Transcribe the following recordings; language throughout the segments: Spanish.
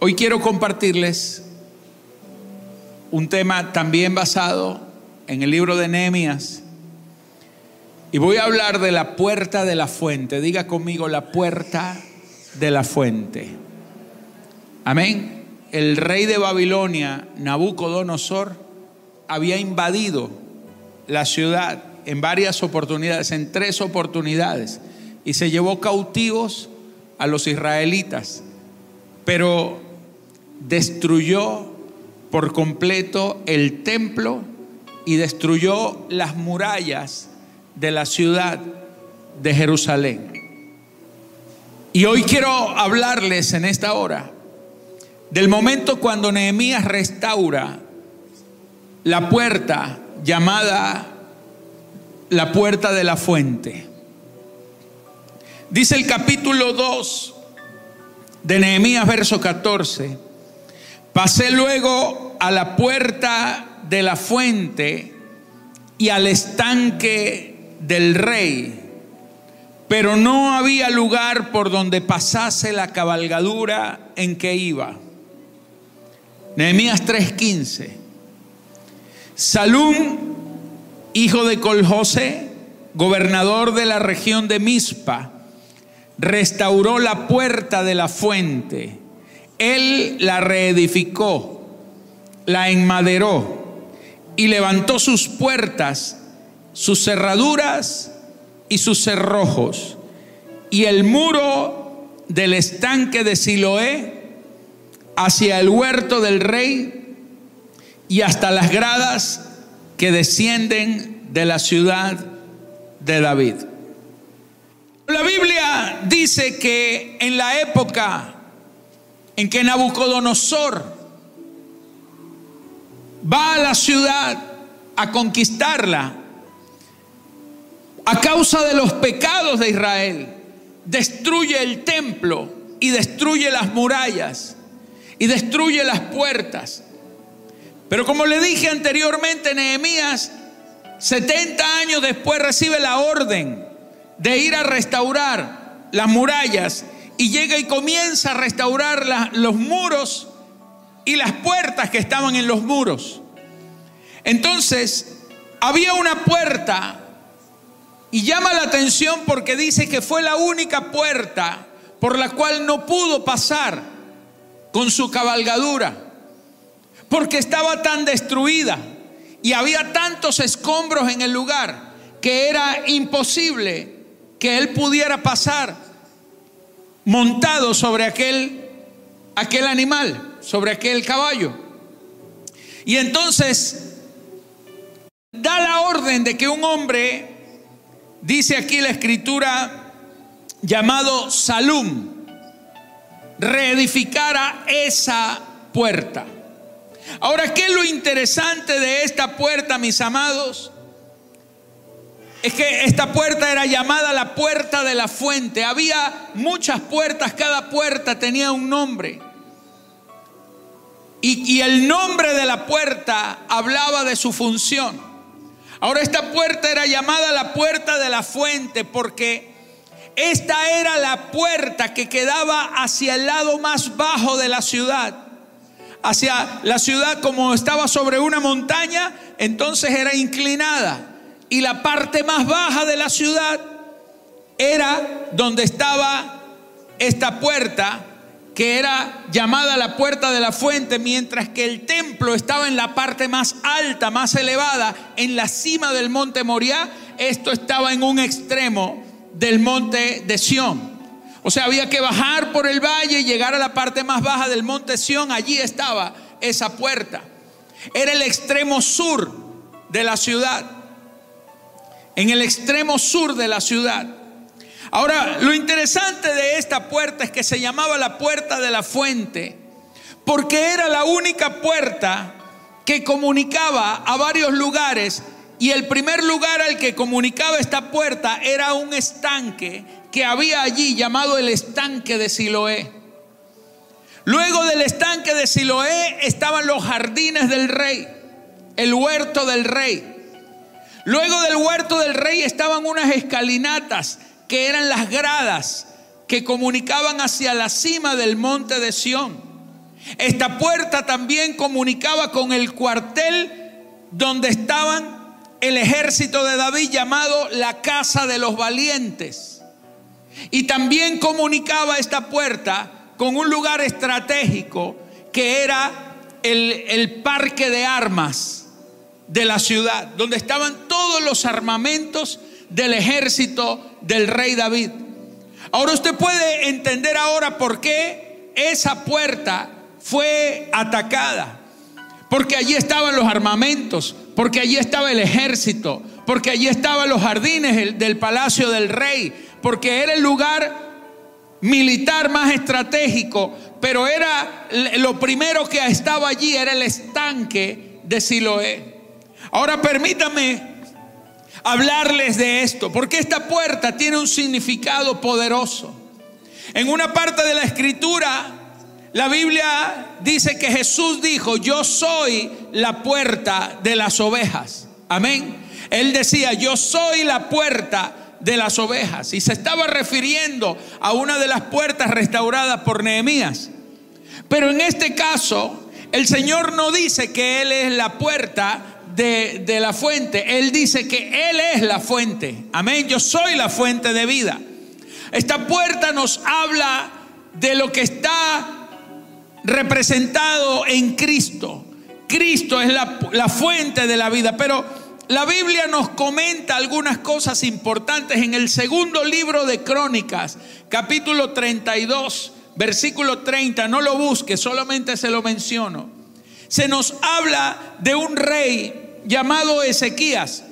Hoy quiero compartirles un tema también basado en el libro de Nehemías. Y voy a hablar de la puerta de la fuente. Diga conmigo la puerta de la fuente. Amén. El rey de Babilonia, Nabucodonosor, había invadido la ciudad en varias oportunidades, en tres oportunidades, y se llevó cautivos a los israelitas. Pero destruyó por completo el templo y destruyó las murallas de la ciudad de Jerusalén. Y hoy quiero hablarles en esta hora del momento cuando Nehemías restaura la puerta llamada la puerta de la fuente. Dice el capítulo 2 de Nehemías, verso 14. Pasé luego a la puerta de la fuente y al estanque del rey, pero no había lugar por donde pasase la cabalgadura en que iba. Nehemías 3:15. Salum, hijo de Coljose, gobernador de la región de Mispa, restauró la puerta de la fuente. Él la reedificó, la enmaderó y levantó sus puertas, sus cerraduras y sus cerrojos. Y el muro del estanque de Siloé hacia el huerto del rey y hasta las gradas que descienden de la ciudad de David. La Biblia dice que en la época en que Nabucodonosor va a la ciudad a conquistarla, a causa de los pecados de Israel, destruye el templo y destruye las murallas y destruye las puertas. Pero como le dije anteriormente, Nehemías, 70 años después recibe la orden de ir a restaurar las murallas y llega y comienza a restaurar los muros y las puertas que estaban en los muros. Entonces, había una puerta y llama la atención porque dice que fue la única puerta por la cual no pudo pasar con su cabalgadura, porque estaba tan destruida y había tantos escombros en el lugar que era imposible que él pudiera pasar montado sobre aquel, aquel animal, sobre aquel caballo. Y entonces da la orden de que un hombre, dice aquí la escritura, llamado Salum, reedificara esa puerta. Ahora, ¿qué es lo interesante de esta puerta, mis amados? Es que esta puerta era llamada la puerta de la fuente. Había muchas puertas, cada puerta tenía un nombre. Y, y, el nombre de la puerta hablaba de su función. Ahora esta puerta era llamada la puerta de la fuente porque esta era la puerta que quedaba hacia el lado más bajo de la ciudad. Hacia la ciudad como estaba sobre una montaña, entonces era inclinada y la parte más baja de la ciudad era donde estaba esta puerta que era llamada la puerta de la fuente, mientras que el templo estaba en la parte más alta, más elevada, en la cima del monte Moriah. Esto estaba en un extremo del monte de Sión. O sea, había que bajar por el valle y llegar a la parte más baja del monte Sión. Allí estaba esa puerta. Era el extremo sur de la ciudad en el extremo sur de la ciudad. Ahora, lo interesante de esta puerta es que se llamaba la puerta de la fuente, porque era la única puerta que comunicaba a varios lugares y el primer lugar al que comunicaba esta puerta era un estanque que había allí llamado el estanque de Siloé. Luego del estanque de Siloé estaban los jardines del rey, el huerto del rey. Luego del huerto del rey estaban unas escalinatas que eran las gradas que comunicaban hacia la cima del monte de Sión. Esta puerta también comunicaba con el cuartel donde estaban el ejército de David llamado la casa de los valientes. Y también comunicaba esta puerta con un lugar estratégico que era el, el parque de armas de la ciudad, donde estaban todos los armamentos del ejército del rey David. Ahora usted puede entender ahora por qué esa puerta fue atacada. Porque allí estaban los armamentos, porque allí estaba el ejército, porque allí estaban los jardines del palacio del rey, porque era el lugar militar más estratégico, pero era lo primero que estaba allí era el estanque de Siloé. Ahora permítame hablarles de esto, porque esta puerta tiene un significado poderoso. En una parte de la escritura, la Biblia dice que Jesús dijo, yo soy la puerta de las ovejas. Amén. Él decía, yo soy la puerta de las ovejas. Y se estaba refiriendo a una de las puertas restauradas por Nehemías. Pero en este caso, el Señor no dice que Él es la puerta de, la fuente. Él dice que Él es la fuente. Amén. Yo soy la fuente de vida. Esta puerta nos habla de lo que está representado en Cristo. Cristo es la, la fuente de la vida. Pero la Biblia nos comenta algunas cosas importantes en el segundo libro de Crónicas, capítulo 32, versículo 30. No lo busque, solamente se lo menciono. Se nos habla de un rey llamado Ezequías.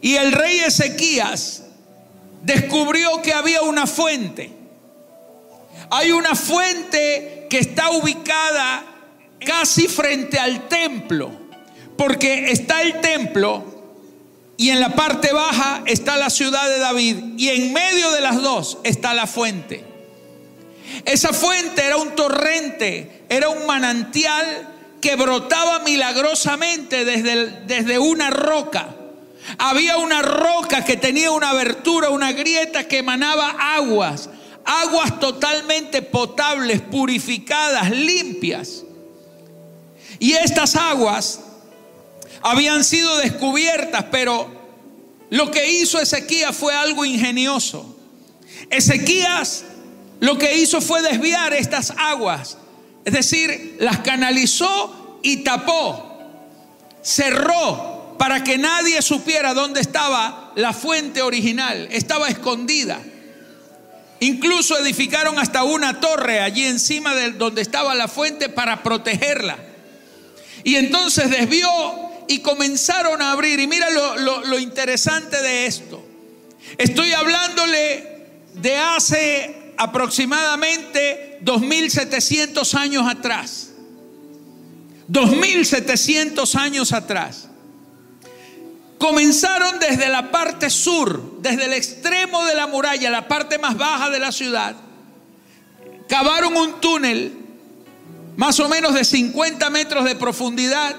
Y el rey Ezequías descubrió que había una fuente. Hay una fuente que está ubicada casi frente al templo porque está el templo y en la parte baja está la ciudad de David y en medio de las dos está la fuente. Esa fuente era un torrente, era un manantial que brotaba milagrosamente desde, desde una roca. Había una roca que tenía una abertura, una grieta que emanaba aguas, aguas totalmente potables, purificadas, limpias. Y estas aguas habían sido descubiertas, pero lo que hizo Ezequías fue algo ingenioso. Ezequías lo que hizo fue desviar estas aguas, es decir, las canalizó y tapó, cerró para que nadie supiera dónde estaba la fuente original, estaba escondida. Incluso edificaron hasta una torre allí encima de donde estaba la fuente para protegerla. Y entonces desvió y comenzaron a abrir. Y mira lo, interesante de esto. Estoy hablándole de hace aproximadamente 2700 años atrás. 2700 años atrás. Comenzaron desde la parte sur, desde el extremo de la muralla, la parte más baja de la ciudad. Cavaron un túnel más o menos de 50 metros de profundidad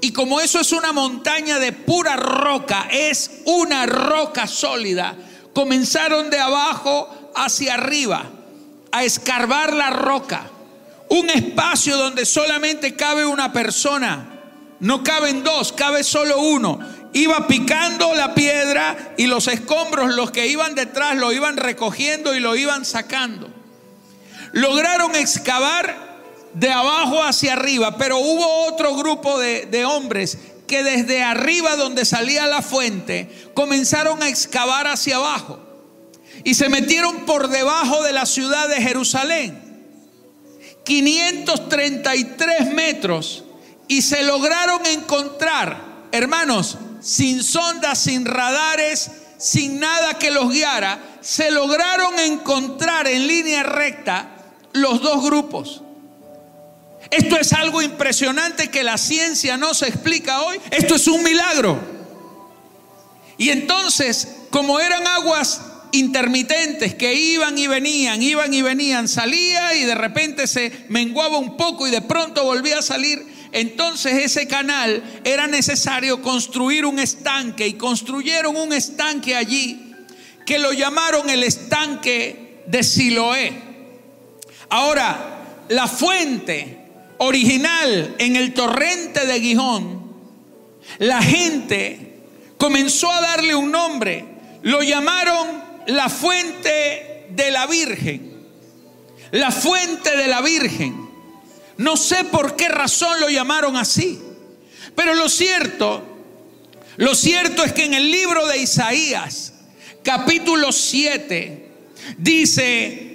y como eso es una montaña de pura roca, es una roca sólida, comenzaron de abajo hacia arriba a escarbar la roca. Un espacio donde solamente cabe una persona. No caben dos, cabe solo uno. Iba picando la piedra y los escombros, los que iban detrás, lo iban recogiendo y lo iban sacando. Lograron excavar de abajo hacia arriba, pero hubo otro grupo de, hombres que desde arriba donde salía la fuente comenzaron a excavar hacia abajo y se metieron por debajo de la ciudad de Jerusalén. 533 metros y se lograron encontrar, hermanos, sin sondas, sin radares, sin nada que los guiara, se lograron encontrar en línea recta los dos grupos. Esto es algo impresionante que la ciencia no se explica hoy. Esto es un milagro. Y entonces, como eran aguas intermitentes que iban y venían, iban y venían, salía y de repente se menguaba un poco y de pronto volvía a salir, entonces ese canal era necesario construir un estanque y construyeron un estanque allí que lo llamaron el estanque de Siloé. Ahora, la fuente original en el torrente de Gijón, la gente comenzó a darle un nombre. Lo llamaron la fuente de la Virgen. La fuente de la Virgen. No sé por qué razón lo llamaron así. Pero lo cierto, lo cierto es que en el libro de Isaías, capítulo 7, dice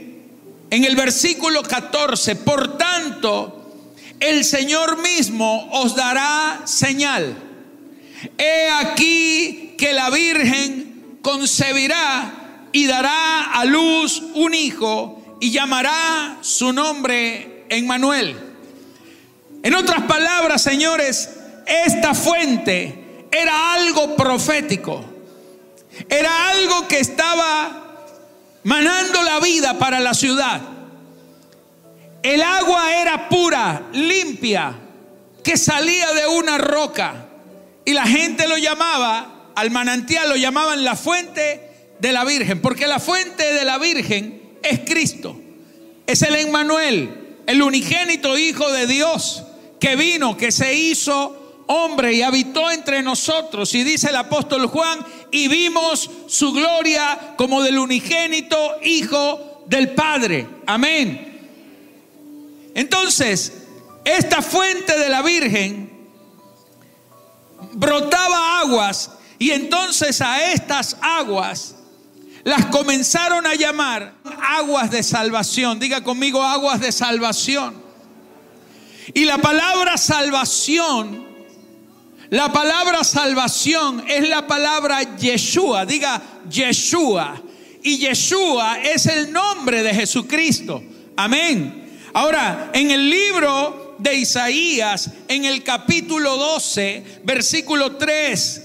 en el versículo 14, por tanto, el Señor mismo os dará señal. He aquí que la Virgen concebirá y dará a luz un hijo y llamará su nombre Emmanuel. En otras palabras, señores, esta fuente era algo profético. Era algo que estaba manando la vida para la ciudad. El agua era pura, limpia, que salía de una roca. Y la gente lo llamaba, al manantial lo llamaban la fuente de la Virgen, porque la fuente de la Virgen es Cristo. Es el Emmanuel, el unigénito Hijo de Dios, que vino, que se hizo hombre y habitó entre nosotros. Y dice el apóstol Juan, y vimos su gloria como del unigénito Hijo del Padre. Amén. Entonces, esta fuente de la Virgen brotaba aguas y entonces a estas aguas las comenzaron a llamar aguas de salvación. Diga conmigo aguas de salvación. Y la palabra salvación, la palabra salvación es la palabra Yeshua. Diga Yeshua. Y Yeshua es el nombre de Jesucristo. Amén. Ahora, en el libro de Isaías, en el capítulo 12, versículo 3,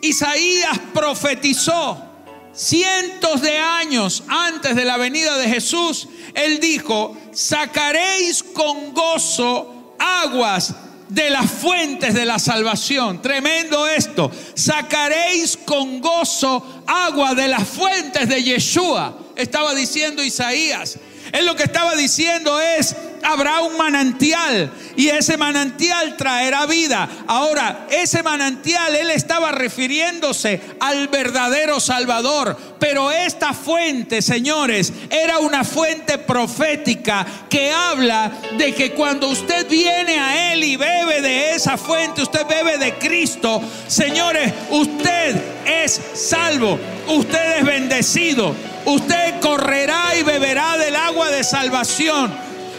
Isaías profetizó cientos de años antes de la venida de Jesús. Él dijo, sacaréis con gozo aguas de las fuentes de la salvación. Tremendo esto. Sacaréis con gozo agua de las fuentes de Yeshua. Estaba diciendo Isaías. Él lo que estaba diciendo es, habrá un manantial y ese manantial traerá vida. Ahora, ese manantial, él estaba refiriéndose al verdadero Salvador. Pero esta fuente, señores, era una fuente profética que habla de que cuando usted viene a Él y bebe de esa fuente, usted bebe de Cristo, señores, usted es salvo, usted es bendecido, usted correrá y beberá del agua de salvación.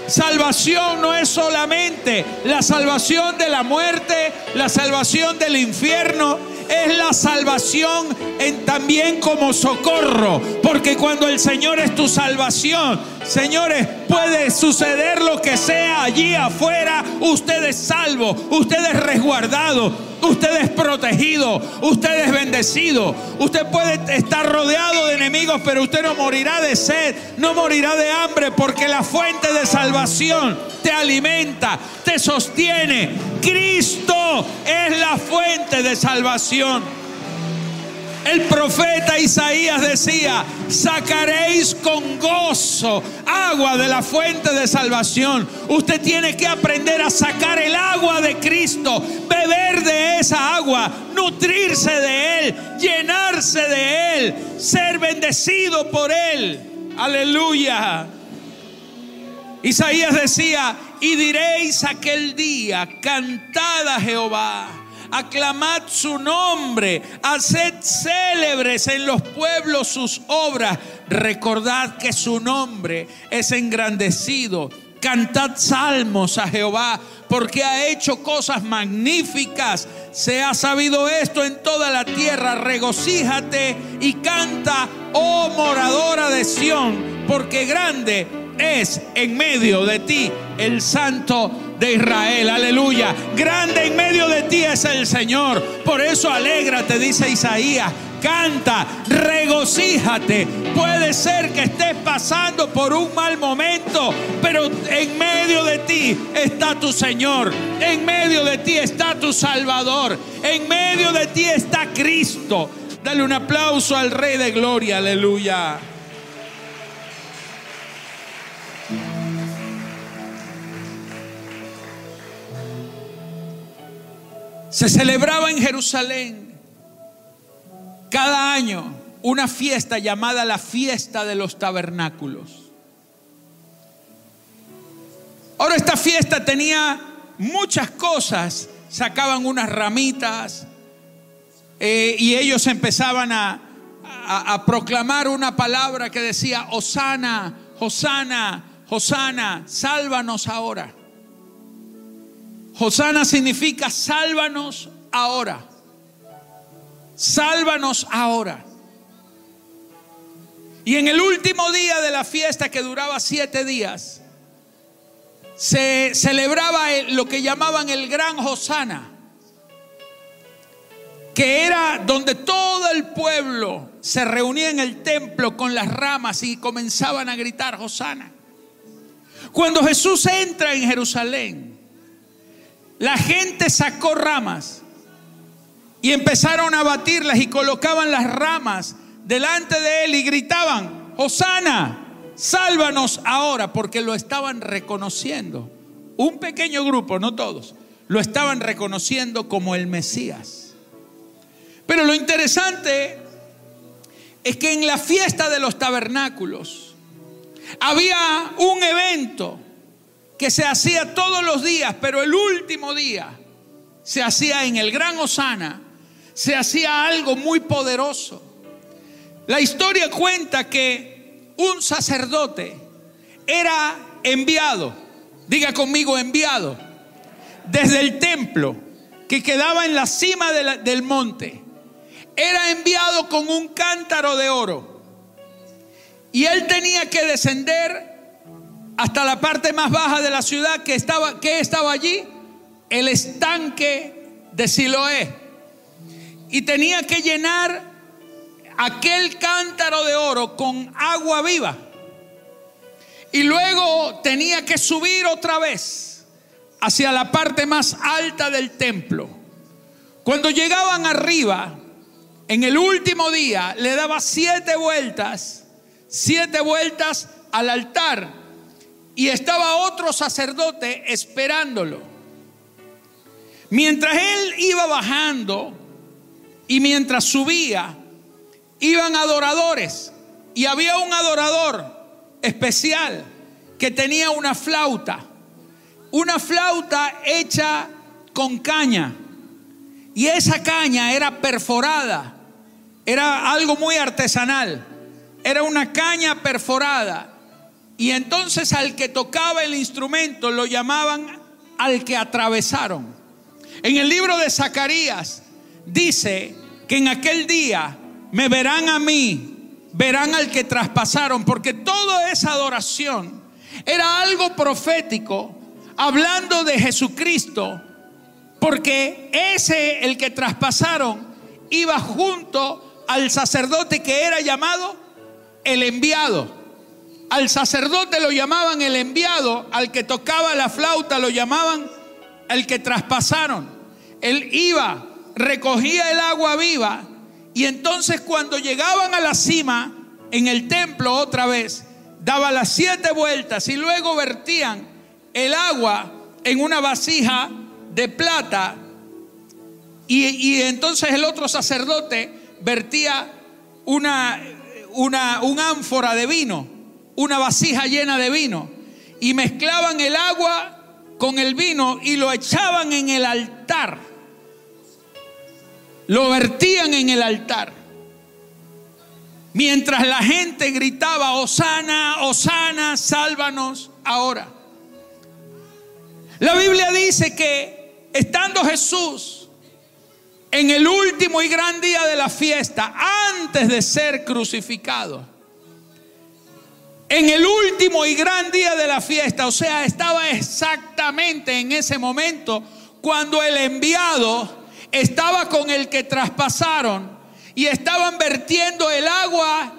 Salvación no es solamente la salvación de la muerte, la salvación del infierno, es la salvación en, también como socorro. Porque cuando el Señor es tu salvación, señores, puede suceder lo que sea allí afuera. Usted es salvo, usted es resguardado, Usted es protegido, usted es bendecido. Usted puede estar rodeado de enemigos, pero usted no morirá de sed, no morirá de hambre, porque la fuente de salvación te alimenta, te sostiene. Cristo es la fuente de salvación. El profeta Isaías decía, sacaréis con gozo agua de la fuente de salvación. Usted tiene que aprender a sacar el agua de Cristo, beber de esa agua, nutrirse de Él, llenarse de Él, ser bendecido por Él. Aleluya. Isaías decía, y diréis aquel día, cantad a Jehová aclamad su nombre, haced célebres en los pueblos sus obras, recordad que su nombre es engrandecido. Cantad salmos a Jehová porque ha hecho cosas magníficas. Se ha sabido esto en toda la tierra. Regocíjate y canta, oh moradora de Sión, porque grande es en medio de ti el Santo de Israel. Aleluya. Grande en medio de ti es el Señor. Por eso alégrate, dice Isaías. Canta, regocíjate. Puede ser que estés pasando por un mal momento, pero en medio de ti está tu Señor. En medio de ti está tu Salvador. En medio de ti está Cristo. Dale un aplauso al Rey de Gloria. Aleluya. Se celebraba en Jerusalén cada año una fiesta llamada la fiesta de los tabernáculos. Ahora esta fiesta tenía muchas cosas, sacaban unas ramitas eh, y ellos empezaban a, a, proclamar una palabra que decía, Hosana, Hosana, Hosana, sálvanos ahora. Hosana significa sálvanos ahora. Sálvanos ahora. Y en el último día de la fiesta que duraba siete días, se celebraba lo que llamaban el gran Hosana, que era donde todo el pueblo se reunía en el templo con las ramas y comenzaban a gritar Hosana. Cuando Jesús entra en Jerusalén, la gente sacó ramas y empezaron a batirlas y colocaban las ramas delante de él y gritaban, Hosana, sálvanos ahora, porque lo estaban reconociendo. Un pequeño grupo, no todos, lo estaban reconociendo como el Mesías. Pero lo interesante es que en la fiesta de los tabernáculos había un evento que se hacía todos los días, pero el último día se hacía en el Gran Osana, se hacía algo muy poderoso. La historia cuenta que un sacerdote era enviado, diga conmigo enviado, desde el templo que quedaba en la cima del monte. Era enviado con un cántaro de oro. Y él tenía que descender hasta la parte más baja de la ciudad que estaba, que estaba allí, el estanque de Siloé. Y tenía que llenar aquel cántaro de oro con agua viva. Y luego tenía que subir otra vez hacia la parte más alta del templo. Cuando llegaban arriba, en el último día, le daba siete vueltas, siete vueltas al altar. Y estaba otro sacerdote esperándolo. Mientras él iba bajando y mientras subía, iban adoradores y había un adorador especial que tenía una flauta, una flauta hecha con caña. Y esa caña era perforada, era algo muy artesanal, era una caña perforada. Y entonces al que tocaba el instrumento lo llamaban al que atravesaron. En el libro de Zacarías dice que en aquel día me verán a mí, verán al que traspasaron, porque toda esa adoración era algo profético, hablando de Jesucristo, porque ese, el que traspasaron, iba junto al sacerdote que era llamado el enviado. Al sacerdote lo llamaban el enviado, al que tocaba la flauta lo llamaban el que traspasaron. Él iba, recogía el agua viva y entonces cuando llegaban a la cima, en el templo otra vez, daba las siete vueltas y luego vertían el agua en una vasija de plata. Y, entonces el otro sacerdote vertía una, una un ánfora de vino, una vasija llena de vino. Y mezclaban el agua con el vino y lo echaban en el altar lo vertían en el altar. Mientras la gente gritaba, Osana, Osana, sálvanos ahora. La Biblia dice que estando Jesús en el último y gran día de la fiesta, antes de ser crucificado, en el último y gran día de la fiesta, o sea, estaba exactamente en ese momento cuando el enviado estaba con el que traspasaron y estaban vertiendo el agua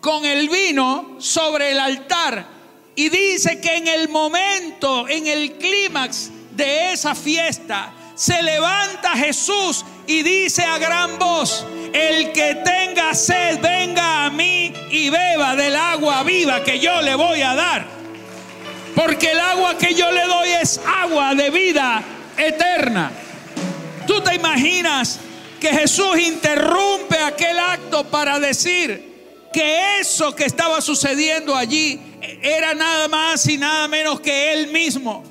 con el vino sobre el altar. Y dice que en el momento, en el clímax de esa fiesta, se levanta Jesús y dice a gran voz, el que tenga sed, venga a mí y beba del agua viva que yo le voy a dar. Porque el agua que yo le doy es agua de vida eterna. ¿Tú te imaginas que Jesús interrumpe aquel acto para decir que eso que estaba sucediendo allí era nada más y nada menos que Él mismo?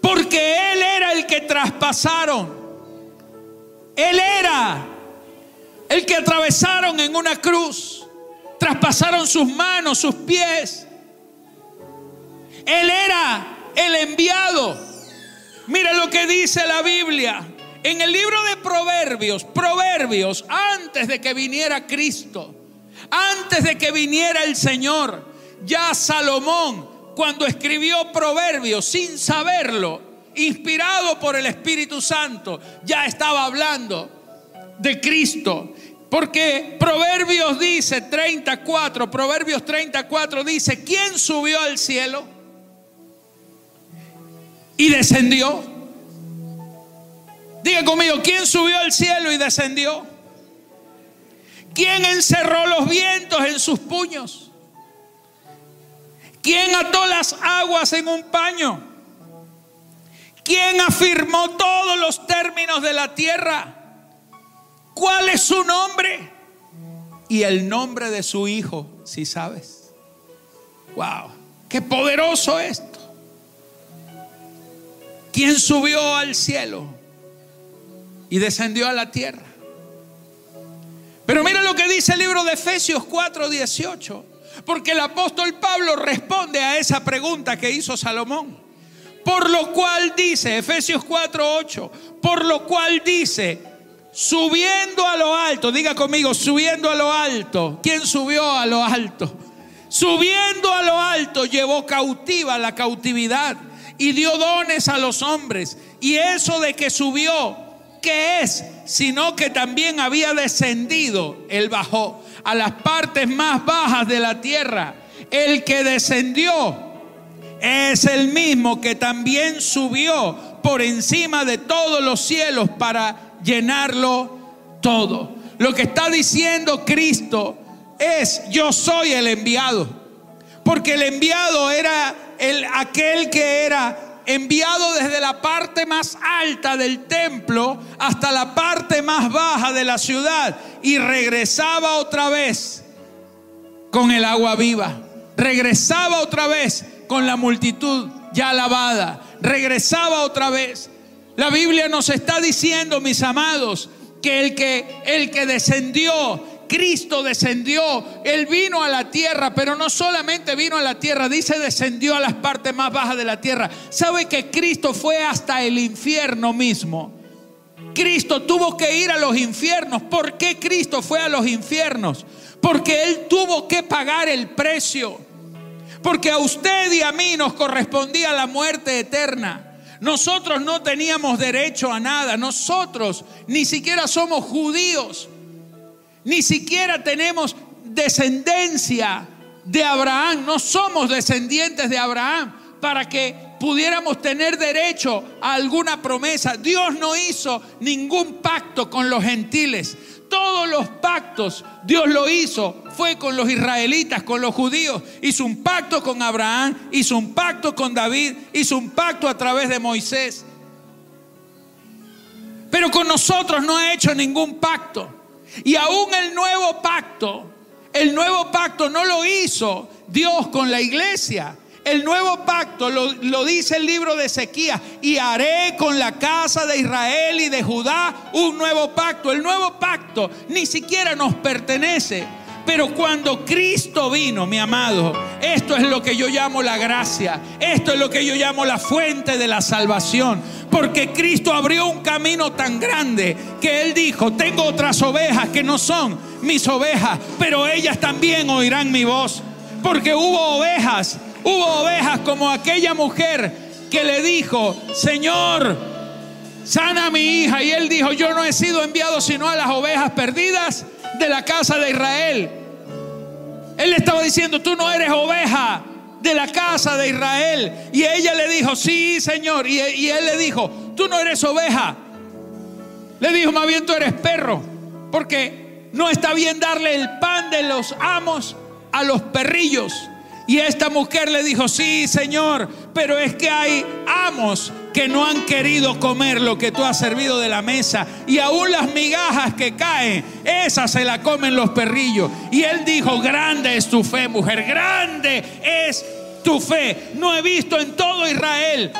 Porque Él era el que traspasaron. Él era el que atravesaron en una cruz. Traspasaron sus manos, sus pies. Él era el enviado. Mira lo que dice la Biblia. En el libro de Proverbios, Proverbios, antes de que viniera Cristo, antes de que viniera el Señor, ya Salomón, cuando escribió Proverbios sin saberlo, inspirado por el Espíritu Santo, ya estaba hablando de Cristo. Porque Proverbios dice 34, Proverbios 34 dice, ¿quién subió al cielo? Y descendió. Diga conmigo, ¿quién subió al cielo y descendió? ¿Quién encerró los vientos en sus puños? ¿Quién ató las aguas en un paño? ¿Quién afirmó todos los términos de la tierra? ¿Cuál es su nombre? Y el nombre de su hijo, si sabes. Wow, qué poderoso esto. ¿Quién subió al cielo y descendió a la tierra? Pero mira lo que dice el libro de Efesios 4:18, porque el apóstol Pablo responde a esa pregunta que hizo Salomón. Por lo cual dice, Efesios 4:8, por lo cual dice, subiendo a lo alto, diga conmigo, subiendo a lo alto. ¿Quién subió a lo alto? Subiendo a lo alto llevó cautiva la cautividad y dio dones a los hombres. Y eso de que subió, ¿qué es? Sino que también había descendido, él bajó a las partes más bajas de la tierra. El que descendió es el mismo que también subió por encima de todos los cielos para llenarlo todo. Lo que está diciendo Cristo es, yo soy el enviado. Porque el enviado era el, aquel que era enviado desde la parte más alta del templo hasta la parte más baja de la ciudad y regresaba otra vez con el agua viva. Regresaba otra vez con la multitud ya lavada. Regresaba otra vez la Biblia nos está diciendo, mis amados, que el que el que descendió, Cristo descendió, él vino a la tierra, pero no solamente vino a la tierra, dice descendió a las partes más bajas de la tierra. ¿Sabe que Cristo fue hasta el infierno mismo? Cristo tuvo que ir a los infiernos. ¿Por qué Cristo fue a los infiernos? Porque Él tuvo que pagar el precio. Porque a usted y a mí nos correspondía la muerte eterna. Nosotros no teníamos derecho a nada. Nosotros ni siquiera somos judíos. Ni siquiera tenemos descendencia de Abraham. No somos descendientes de Abraham para que pudiéramos tener derecho a alguna promesa. Dios no hizo ningún pacto con los gentiles. Todos los pactos Dios lo hizo, fue con los israelitas, con los judíos. Hizo un pacto con Abraham, hizo un pacto con David, hizo un pacto a través de Moisés. Pero con nosotros no ha hecho ningún pacto. Y aún el nuevo pacto, el nuevo pacto no lo hizo Dios con la iglesia. El nuevo pacto lo, dice el libro de Ezequiel. Y haré con la casa de Israel y de Judá un nuevo pacto. El nuevo pacto ni siquiera nos pertenece. Pero cuando Cristo vino, mi amado, esto es lo que yo llamo la gracia. Esto es lo que yo llamo la fuente de la salvación. Porque Cristo abrió un camino tan grande que Él dijo, tengo otras ovejas que no son mis ovejas, pero ellas también oirán mi voz. Porque hubo ovejas Hubo ovejas como aquella mujer que le dijo, Señor, sana a mi hija. Y él dijo, yo no he sido enviado sino a las ovejas perdidas de la casa de Israel. Él le estaba diciendo, tú no eres oveja de la casa de Israel. Y ella le dijo, sí, Señor. Y, y él le dijo, tú no eres oveja. Le dijo, más bien tú eres perro. Porque no está bien darle el pan de los amos a los perrillos. Y esta mujer le dijo, sí, Señor, pero es que hay amos que no han querido comer lo que tú has servido de la mesa. Y aún las migajas que caen, esas se la comen los perrillos. Y él dijo, grande es tu fe, mujer, grande es tu fe. No he visto en todo Israel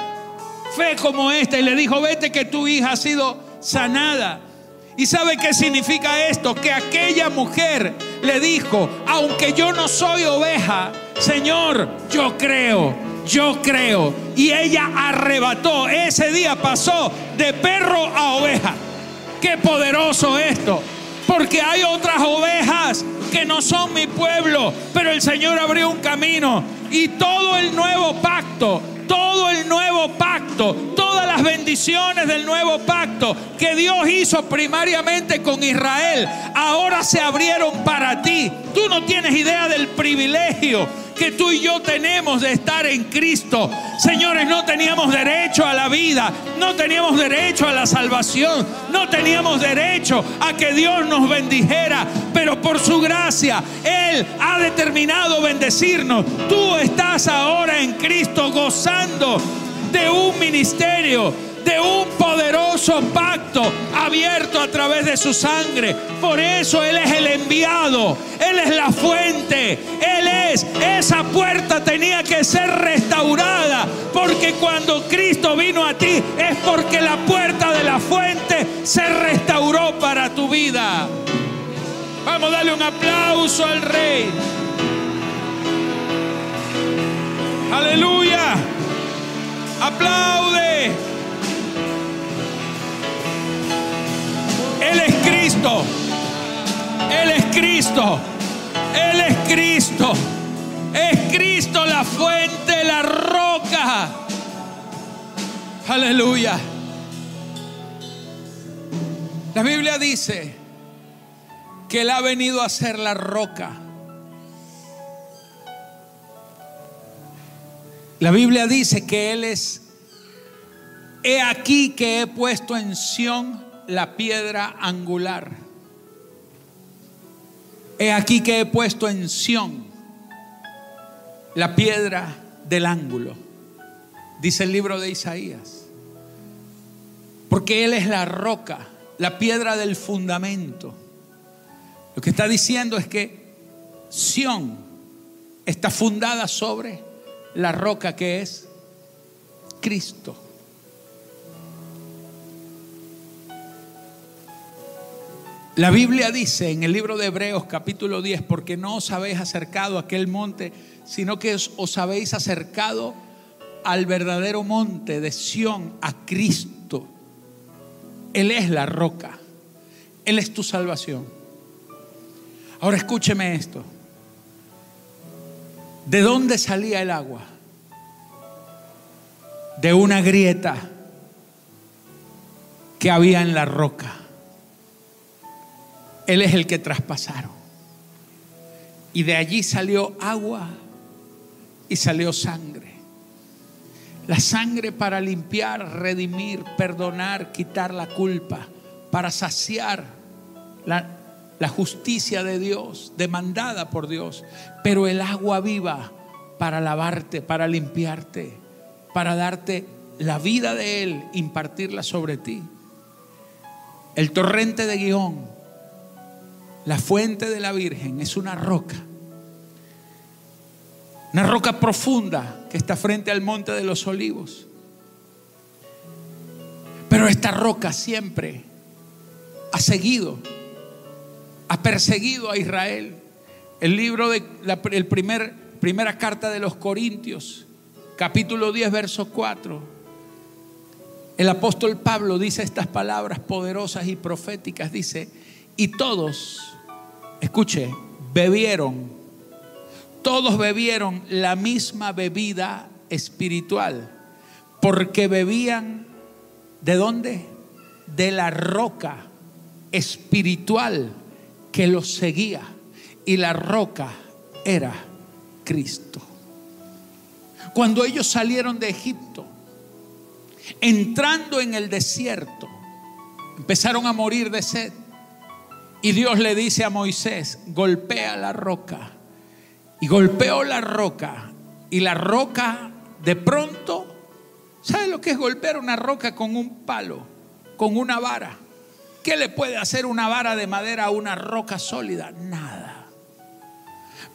fe como esta. Y le dijo, vete que tu hija ha sido sanada. ¿Y sabe qué significa esto? Que aquella mujer le dijo, aunque yo no soy oveja, Señor, yo creo, yo creo. Y ella arrebató, ese día pasó de perro a oveja. Qué poderoso esto. Porque hay otras ovejas que no son mi pueblo, pero el Señor abrió un camino y todo el nuevo pacto todo el nuevo pacto, todas las bendiciones del nuevo pacto que Dios hizo primariamente con Israel, ahora se abrieron para ti. Tú no tienes idea del privilegio que tú y yo tenemos de estar en Cristo. Señores, no teníamos derecho a la vida, no teníamos derecho a la salvación, no teníamos derecho a que Dios nos bendijera, pero por su gracia Él ha determinado bendecirnos. Tú estás ahora en Cristo gozando de un ministerio de un poderoso pacto abierto a través de su sangre. Por eso Él es el enviado, Él es la fuente, Él es, esa puerta tenía que ser restaurada, porque cuando Cristo vino a ti es porque la puerta de la fuente se restauró para tu vida. Vamos a darle un aplauso al Rey. Aleluya. Aplaude. Cristo. Él es Cristo. Él es Cristo. Es Cristo la fuente, la roca. Aleluya. La Biblia dice que Él ha venido a ser la roca. La Biblia dice que Él es, he aquí que he puesto en Sión la piedra angular. He aquí que he puesto en Sión la piedra del ángulo, dice el libro de Isaías. Porque Él es la roca, la piedra del fundamento. Lo que está diciendo es que Sión está fundada sobre la roca que es Cristo. La Biblia dice en el libro de Hebreos capítulo 10, porque no os habéis acercado a aquel monte, sino que os, habéis acercado al verdadero monte de Sión, a Cristo. Él es la roca, Él es tu salvación. Ahora escúcheme esto. ¿De dónde salía el agua? De una grieta que había en la roca. Él es el que traspasaron. Y de allí salió agua y salió sangre. La sangre para limpiar, redimir, perdonar, quitar la culpa, para saciar la, la, justicia de Dios, demandada por Dios. Pero el agua viva para lavarte, para limpiarte, para darte la vida de Él, impartirla sobre ti. El torrente de Guión la fuente de la Virgen es una roca. Una roca profunda que está frente al monte de los olivos. Pero esta roca siempre ha seguido, ha perseguido a Israel. El libro de la el primer, primera carta de los Corintios, capítulo 10, verso 4. El apóstol Pablo dice estas palabras poderosas y proféticas. Dice, y todos escuche, bebieron, todos bebieron la misma bebida espiritual, porque bebían de dónde? De la roca espiritual que los seguía. Y la roca era Cristo. Cuando ellos salieron de Egipto, entrando en el desierto, empezaron a morir de sed. Y Dios le dice a Moisés, golpea la roca. y golpeó la roca. Y la roca de pronto, ¿sabe lo que es golpear una roca con un palo, con una vara? ¿Qué le puede hacer una vara de madera a una roca sólida? Nada.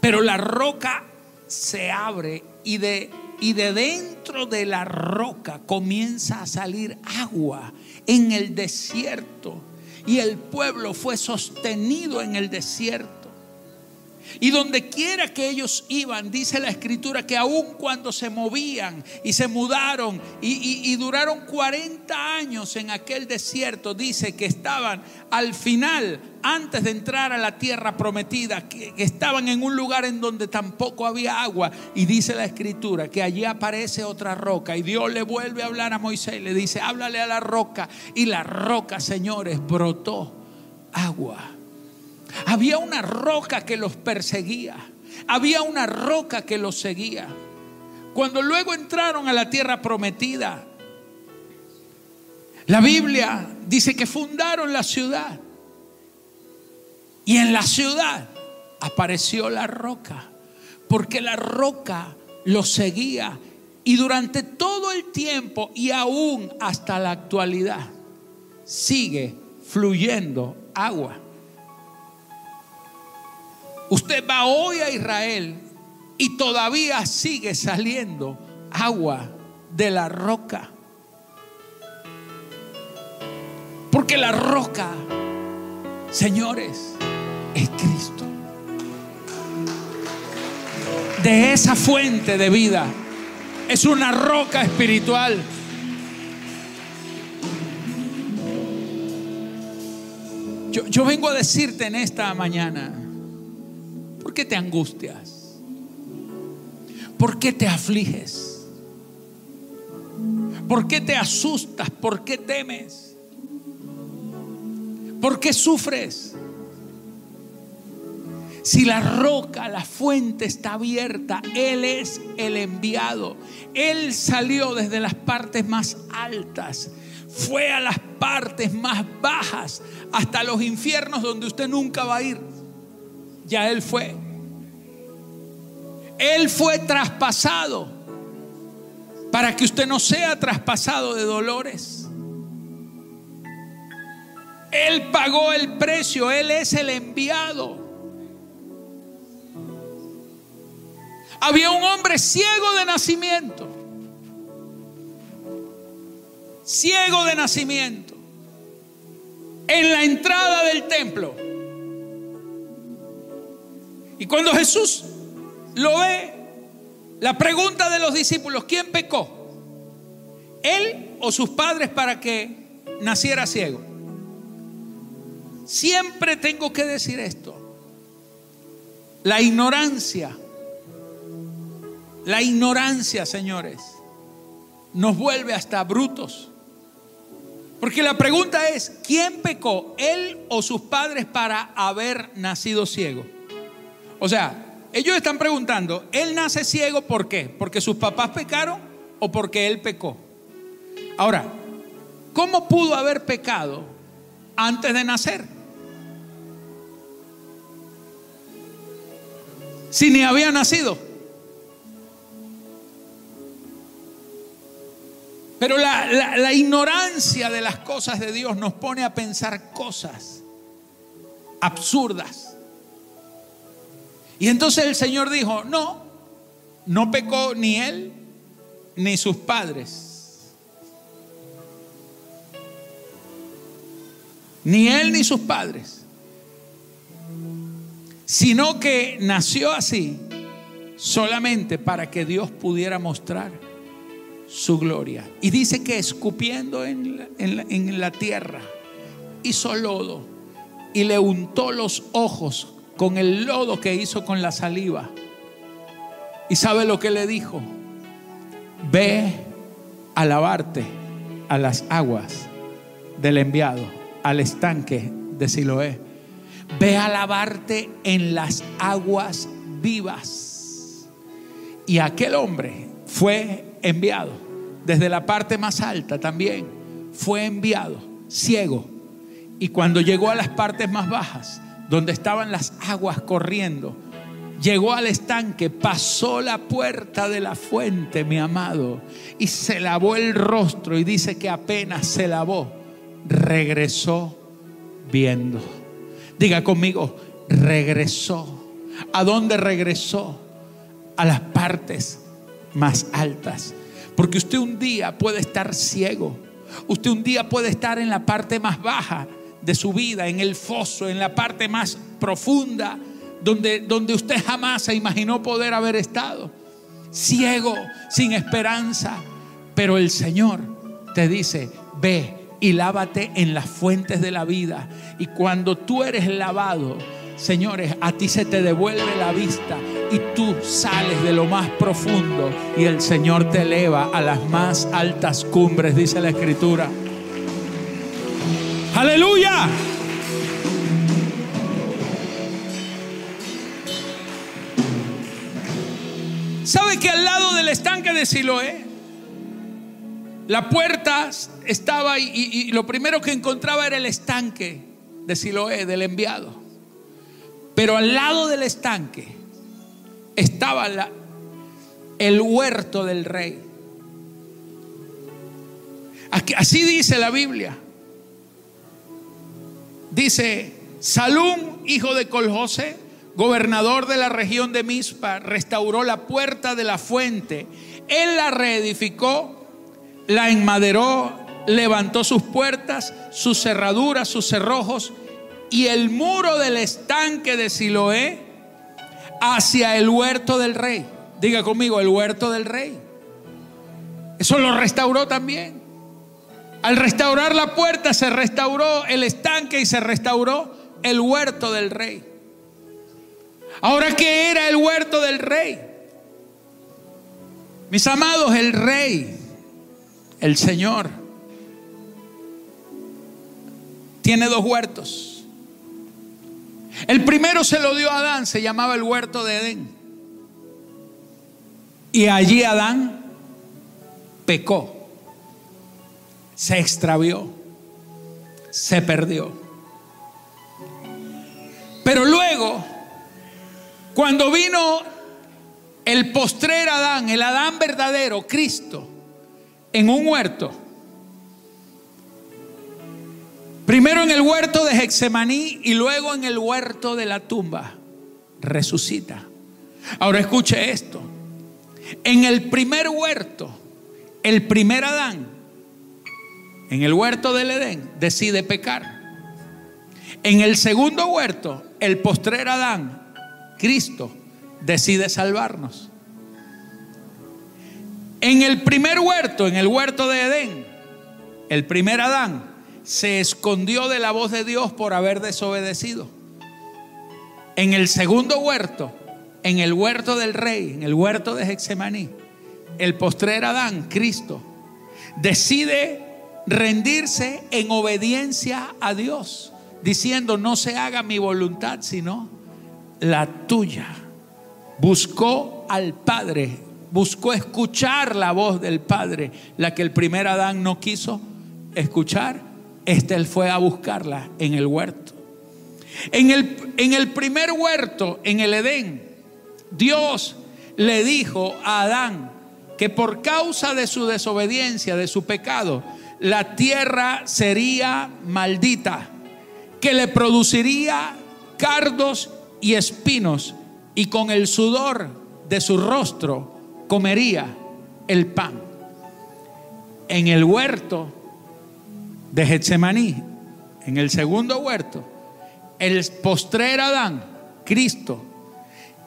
Pero la roca se abre y de, y de dentro de la roca comienza a salir agua en el desierto. Y el pueblo fue sostenido en el desierto. Y donde quiera que ellos iban, dice la escritura que aun cuando se movían y se mudaron y, duraron 40 años en aquel desierto, dice que estaban al final, antes de entrar a la tierra prometida, que estaban en un lugar en donde tampoco había agua. Y dice la escritura que allí aparece otra roca y Dios le vuelve a hablar a Moisés, le dice, háblale a la roca. Y la roca, señores, brotó agua. Había una roca que los perseguía. Había una roca que los seguía. Cuando luego entraron a la tierra prometida, la Biblia dice que fundaron la ciudad. Y en la ciudad apareció la roca, porque la roca los seguía. Y durante todo el tiempo y aún hasta la actualidad sigue fluyendo agua. Usted va hoy a Israel y todavía sigue saliendo agua de la roca. Porque la roca, señores, es Cristo. De esa fuente de vida. Es una roca espiritual. Yo, yo vengo a decirte en esta mañana ¿Por qué te angustias? ¿Por qué te afliges? ¿Por qué te asustas? ¿Por qué temes? ¿Por qué sufres? Si la roca, la fuente está abierta, Él es el enviado. Él salió desde las partes más altas, fue a las partes más bajas, hasta los infiernos donde usted nunca va a ir. Ya Él fue. Él fue traspasado para que usted no sea traspasado de dolores. Él pagó el precio, Él es el enviado. Había un hombre ciego de nacimiento, ciego de nacimiento, en la entrada del templo. Y cuando Jesús lo ve, la pregunta de los discípulos, ¿quién pecó? ¿Él o sus padres para que naciera ciego? Siempre tengo que decir esto. La ignorancia, la ignorancia, señores, nos vuelve hasta brutos. Porque la pregunta es, ¿quién pecó? ¿Él o sus padres para haber nacido ciego? O sea, ellos están preguntando, ¿él nace ciego por qué? ¿Porque sus papás pecaron o porque él pecó? Ahora, ¿cómo pudo haber pecado antes de nacer? Si ni había nacido. Pero la, la, ignorancia de las cosas de Dios nos pone a pensar cosas absurdas. Y entonces el Señor dijo, no, no pecó ni él ni sus padres. Ni él ni sus padres. Sino que nació así solamente para que Dios pudiera mostrar su gloria. Y dice que escupiendo en la, tierra hizo lodo y le untó los ojos con el lodo que hizo con la saliva. ¿Y sabe lo que le dijo? Ve a lavarte a las aguas del enviado, al estanque de Siloé. Ve a lavarte en las aguas vivas. Y aquel hombre fue enviado desde la parte más alta también. Fue enviado ciego. Y cuando llegó a las partes más bajas, donde estaban las aguas corriendo, llegó al estanque, pasó la puerta de la fuente, mi amado, y se lavó el rostro y dice que apenas se lavó, regresó viendo. Diga conmigo, regresó. ¿A dónde regresó? A las partes más altas. Porque usted un día puede estar ciego. Usted un día puede estar en la parte más baja de su vida, en el foso, en la parte más profunda, donde, donde usted jamás se imaginó poder haber estado. Ciego, sin esperanza. Pero el Señor te dice, ve y lávate en las fuentes de la vida. Y cuando tú eres lavado, señores, a ti se te devuelve la vista y tú sales de lo más profundo y el Señor te eleva a las más altas cumbres, dice la Escritura. Aleluya. ¿Sabe que al lado del estanque de Siloé, la puerta estaba y, lo primero que encontraba era el estanque de Siloé, del enviado? Pero al lado del estanque estaba el huerto del rey. Así dice la Biblia. Dice, Salum, hijo de Coljose, gobernador de la región de Mispa, restauró la puerta de la fuente. Él la reedificó, la enmaderó, levantó sus puertas, sus cerraduras, sus cerrojos y el muro del estanque de Siloé hacia el huerto del rey. Diga conmigo, el huerto del rey. Eso lo restauró también. Al restaurar la puerta se restauró el estanque y se restauró el huerto del rey. Ahora, ¿qué era el huerto del rey? Mis amados, el rey, el Señor, tiene dos huertos. El primero se lo dio a Adán, se llamaba el huerto de Edén. Y allí Adán pecó se extravió, se perdió. Pero luego, cuando vino el postrer Adán, el Adán verdadero, Cristo, en un huerto, primero en el huerto de Hexemaní y luego en el huerto de la tumba, resucita. Ahora escuche esto. En el primer huerto, el primer Adán en el huerto del Edén, decide pecar. En el segundo huerto, el postrer Adán, Cristo, decide salvarnos. En el primer huerto, en el huerto de Edén, el primer Adán se escondió de la voz de Dios por haber desobedecido. En el segundo huerto, en el huerto del rey, en el huerto de Hexemaní, el postrer Adán, Cristo, decide rendirse en obediencia a Dios, diciendo, no se haga mi voluntad, sino la tuya. Buscó al Padre, buscó escuchar la voz del Padre, la que el primer Adán no quiso escuchar, este él fue a buscarla en el huerto. En el, en el primer huerto, en el Edén, Dios le dijo a Adán que por causa de su desobediencia, de su pecado, la tierra sería maldita, que le produciría cardos y espinos, y con el sudor de su rostro comería el pan. En el huerto de Getsemaní, en el segundo huerto, el postrer Adán, Cristo,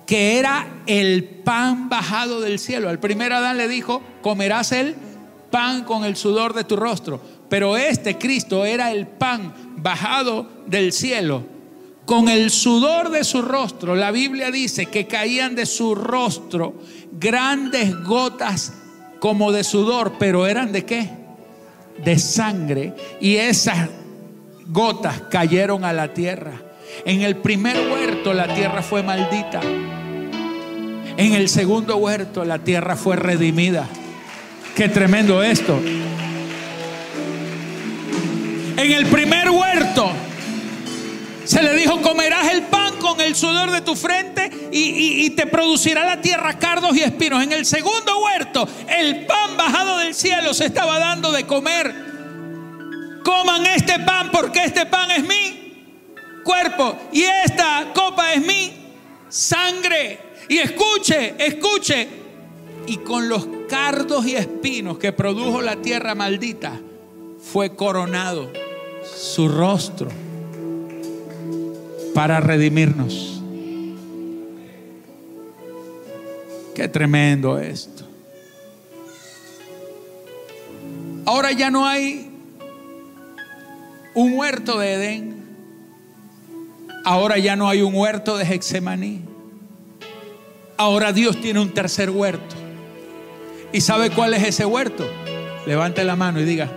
que era el pan bajado del cielo. Al primer Adán le dijo, comerás el pan con el sudor de tu rostro. Pero este Cristo era el pan bajado del cielo. Con el sudor de su rostro, la Biblia dice que caían de su rostro grandes gotas como de sudor, pero eran de qué? De sangre. Y esas gotas cayeron a la tierra. En el primer huerto la tierra fue maldita. En el segundo huerto la tierra fue redimida. Qué tremendo esto. En el primer huerto se le dijo, comerás el pan con el sudor de tu frente y, y te producirá la tierra cardos y espinos. En el segundo huerto, el pan bajado del cielo se estaba dando de comer. Coman este pan porque este pan es mi cuerpo y esta copa es mi sangre. Y escuche, escuche. Y con los cardos y espinos que produjo la tierra maldita, fue coronado su rostro para redimirnos. Qué tremendo esto. Ahora ya no hay un huerto de Edén. Ahora ya no hay un huerto de Hexemaní. Ahora Dios tiene un tercer huerto. ¿Y sabe cuál es ese huerto? Levante la mano y diga,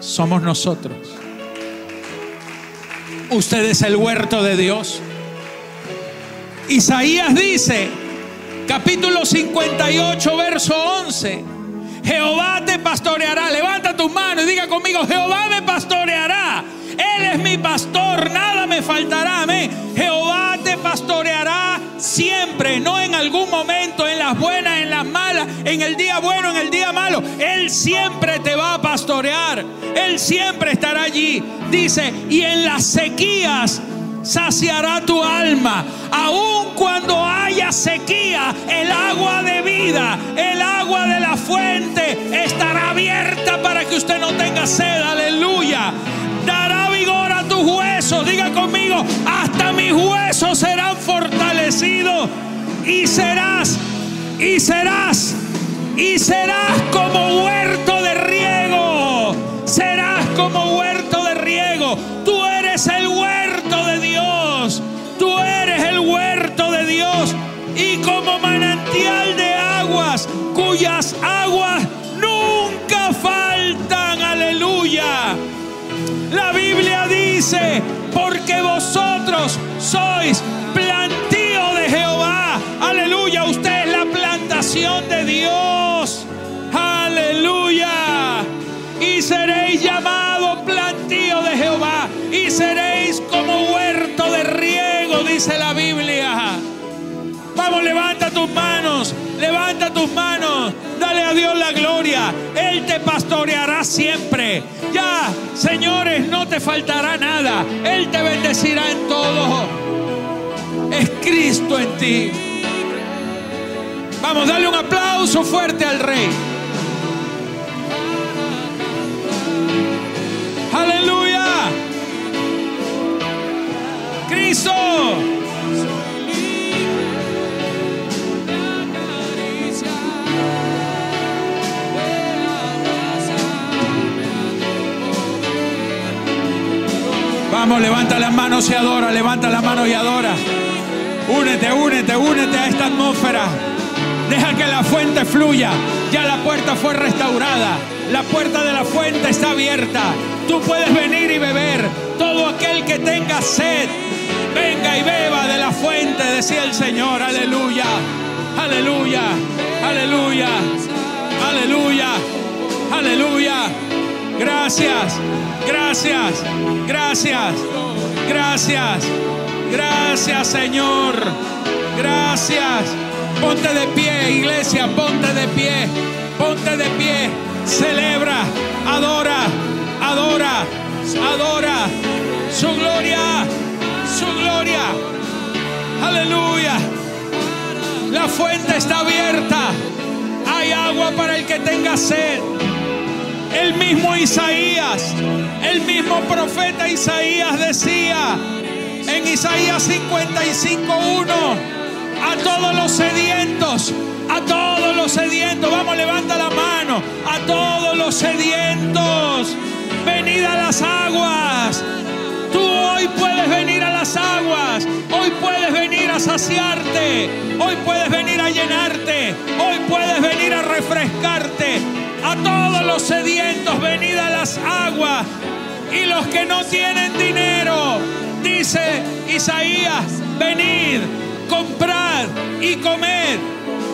somos nosotros. Usted es el huerto de Dios. Isaías dice, capítulo 58, verso 11, Jehová te pastoreará. Levanta tu mano y diga conmigo, Jehová me pastoreará. Él es mi pastor, nada me faltará. Amén. Jehová te pastoreará siempre, no Él siempre te va a pastorear. Él siempre estará allí. Dice, y en las sequías saciará tu alma. Aun cuando haya sequía, el agua de vida, el agua de la fuente estará abierta para que usted no tenga sed. Aleluya. Dará vigor a tus huesos. Diga conmigo, hasta mis huesos serán fortalecidos. Y serás, y serás, y serás como huerto de riego. Serás como huerto de riego. Tú eres el huerto de Dios. Tú eres el huerto de Dios. Y como manantial de aguas, cuyas aguas nunca faltan. Aleluya. La Biblia dice, porque vosotros sois plantío de Jehová. Aleluya, usted de Dios. Aleluya. Y seréis llamado plantío de Jehová. Y seréis como huerto de riego, dice la Biblia. Vamos, levanta tus manos, levanta tus manos, dale a Dios la gloria. Él te pastoreará siempre. Ya, señores, no te faltará nada. Él te bendecirá en todo. Es Cristo en ti. Vamos, dale un aplauso fuerte al Rey. Aleluya. Cristo. Vamos, levanta las manos y adora, levanta las manos y adora. Únete, únete, únete a esta atmósfera. Deja que la fuente fluya. Ya la puerta fue restaurada. La puerta de la fuente está abierta. Tú puedes venir y beber. Todo aquel que tenga sed, venga y beba de la fuente, decía el Señor. Aleluya, aleluya, aleluya, aleluya, aleluya. Gracias, gracias, gracias, gracias, gracias Señor. Gracias. Ponte de pie, iglesia, ponte de pie, ponte de pie. Celebra, adora, adora, adora su gloria, su gloria. Aleluya. La fuente está abierta. Hay agua para el que tenga sed. El mismo Isaías, el mismo profeta Isaías decía en Isaías 55.1, a todos los sedientos, a todos los sedientos, vamos, levanta la mano, a todos los sedientos, venid a las aguas. Tú hoy puedes venir a las aguas, hoy puedes venir a saciarte, hoy puedes venir a llenarte, hoy puedes venir a refrescarte. A todos los sedientos, venid a las aguas. Y los que no tienen dinero, dice Isaías, venid, comprad y comed.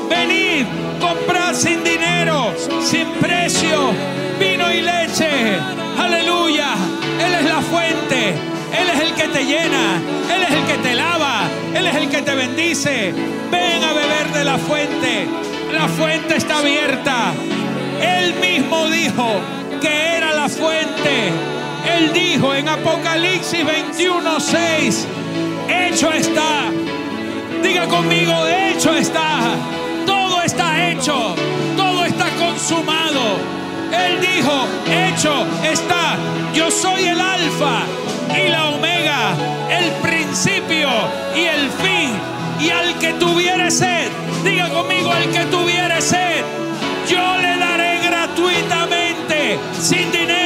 Venid, comprad sin dinero, sin precio, vino y leche. Aleluya. Él es la fuente. Él es el que te llena. Él es el que te lava. Él es el que te bendice. Ven a beber de la fuente. La fuente está abierta. Él mismo dijo que era la fuente. Él dijo en Apocalipsis 21, 6, hecho está. Diga conmigo, hecho está. Todo está hecho. Todo está consumado. Él dijo, hecho está. Yo soy el alfa y la omega, el principio y el fin. Y al que tuviere sed, diga conmigo, al que tuviere sed, yo le daré gratuitamente, sin dinero,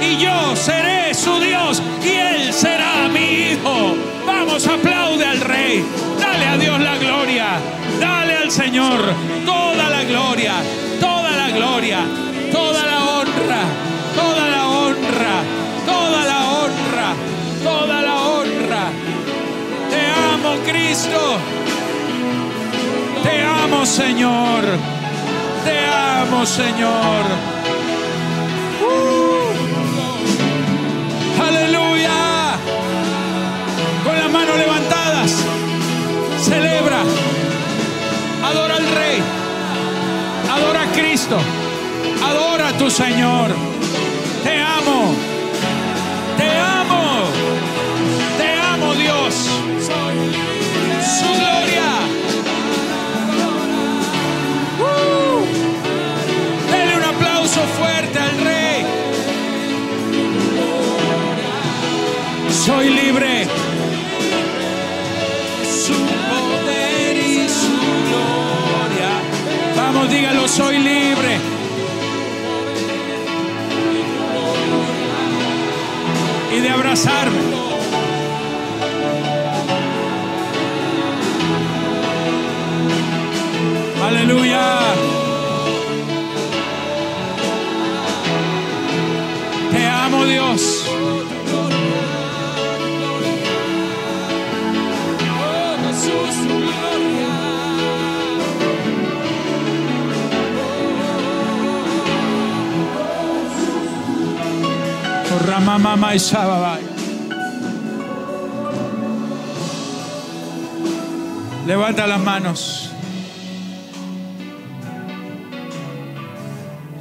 y yo seré su Dios y él será mi hijo. Vamos, aplaude al rey. Dale a Dios la gloria. Dale al Señor toda la gloria, toda la gloria, toda la honra, toda la honra, toda la honra, toda la honra. Te amo, Cristo. Te amo, Señor. Te amo, Señor. Cristo. Adora a tu Señor. Te amo. Te amo. Te amo, Dios. Su Dígalo, soy libre. Y de abrazarme. Ramamama y. Levanta las manos.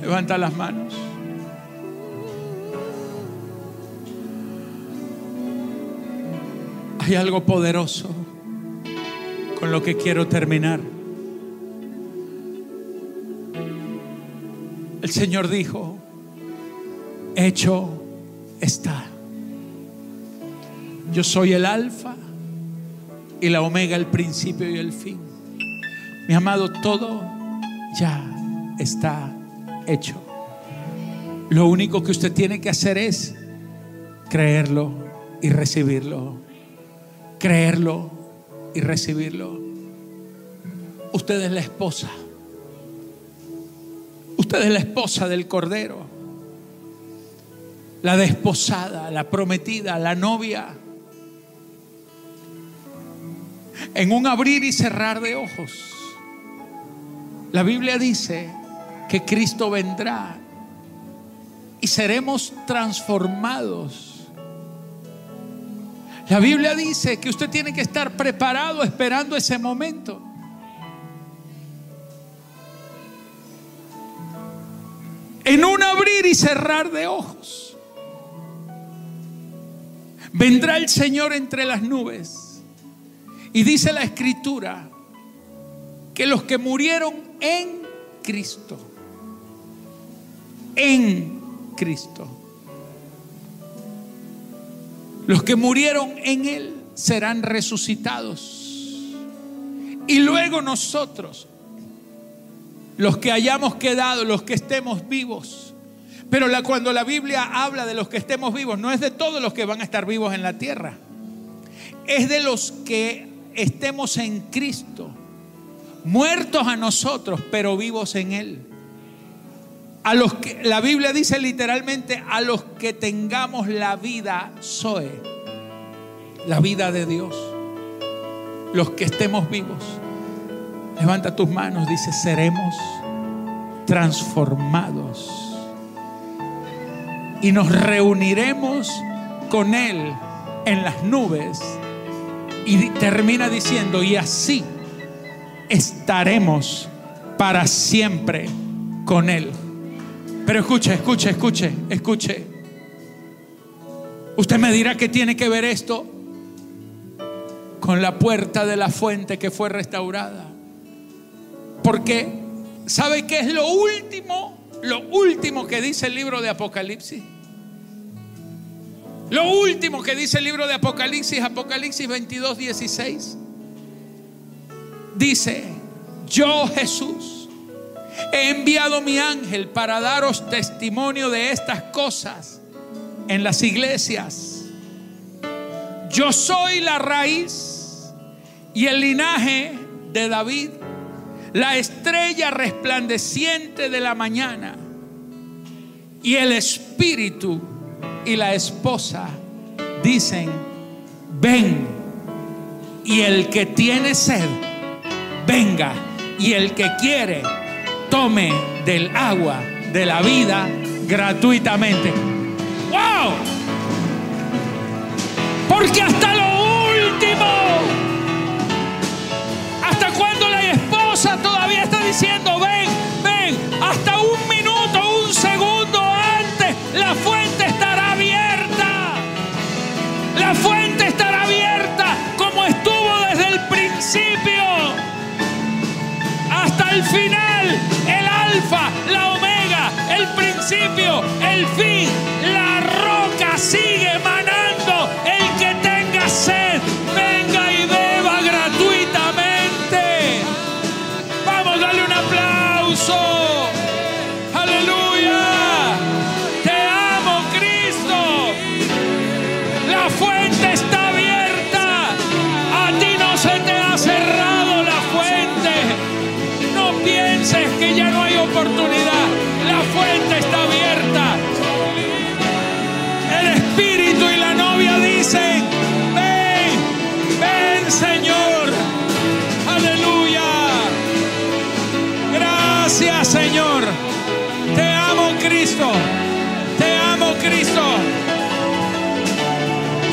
Levanta las manos. Hay algo poderoso con lo que quiero terminar. El Señor dijo, hecho está. Yo soy el alfa y la omega, el principio y el fin. Mi amado, todo ya está hecho. Lo único que usted tiene que hacer es creerlo y recibirlo. Creerlo y recibirlo. Usted es la esposa. Usted es la esposa del Cordero. La desposada, la prometida, la novia. En un abrir y cerrar de ojos. La Biblia dice que Cristo vendrá y seremos transformados. La Biblia dice que usted tiene que estar preparado esperando ese momento. En un abrir y cerrar de ojos. Vendrá el Señor entre las nubes. Y dice la escritura que los que murieron en Cristo, en Cristo, los que murieron en Él serán resucitados. Y luego nosotros, los que hayamos quedado, los que estemos vivos. Pero cuando la Biblia habla de los que estemos vivos, no es de todos los que van a estar vivos en la tierra. Es de los que estemos en Cristo, muertos a nosotros, pero vivos en Él. A los que la Biblia dice literalmente a los que tengamos la vida Zoe, la vida de Dios, los que estemos vivos. Levanta tus manos, dice, seremos transformados. Y nos reuniremos con Él en las nubes. Y termina diciendo, y así estaremos para siempre con Él. Pero escuche, escuche, escuche, escuche. Usted me dirá que tiene que ver esto con la puerta de la fuente que fue restaurada. Porque, ¿sabe qué es lo último? Lo último que dice el libro de Apocalipsis. Lo último que dice el libro de Apocalipsis, Apocalipsis 22, 16. Dice, yo Jesús he enviado mi ángel para daros testimonio de estas cosas en las iglesias. Yo soy la raíz y el linaje de David, la estrella resplandeciente de la mañana. Y el espíritu y la esposa dicen, ven. Y el que tiene sed, venga. Y el que quiere, tome del agua de la vida gratuitamente. ¡Wow! Porque hasta lo diciendo, ven, ven, hasta un minuto, un segundo antes, la fuente estará abierta. La fuente estará abierta como estuvo desde el principio hasta el final,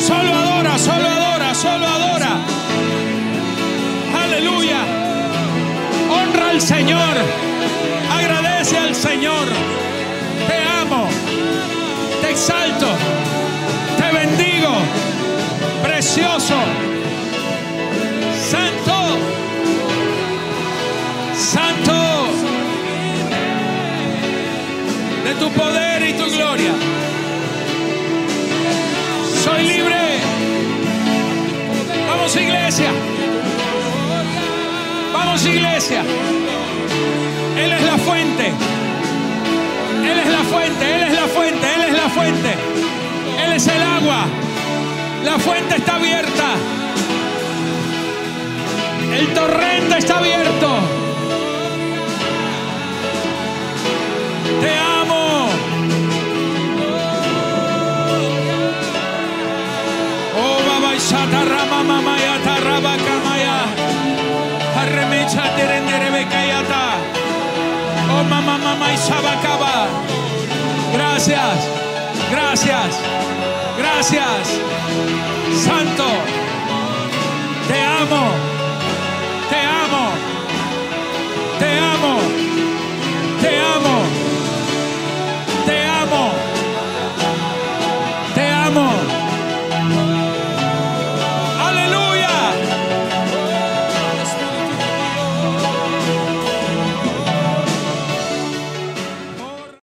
Solo adora, solo adora, solo adora. Aleluya. Honra al Señor. Agradece al Señor. Te amo. Te exalto. Te bendigo. Precioso. Vamos iglesia. Él es la fuente. Él es la fuente. Él es la fuente. Él es la fuente. Él es el agua. La fuente está abierta. El torrente está abierto. Gracias, gracias, gracias. Santo, te amo.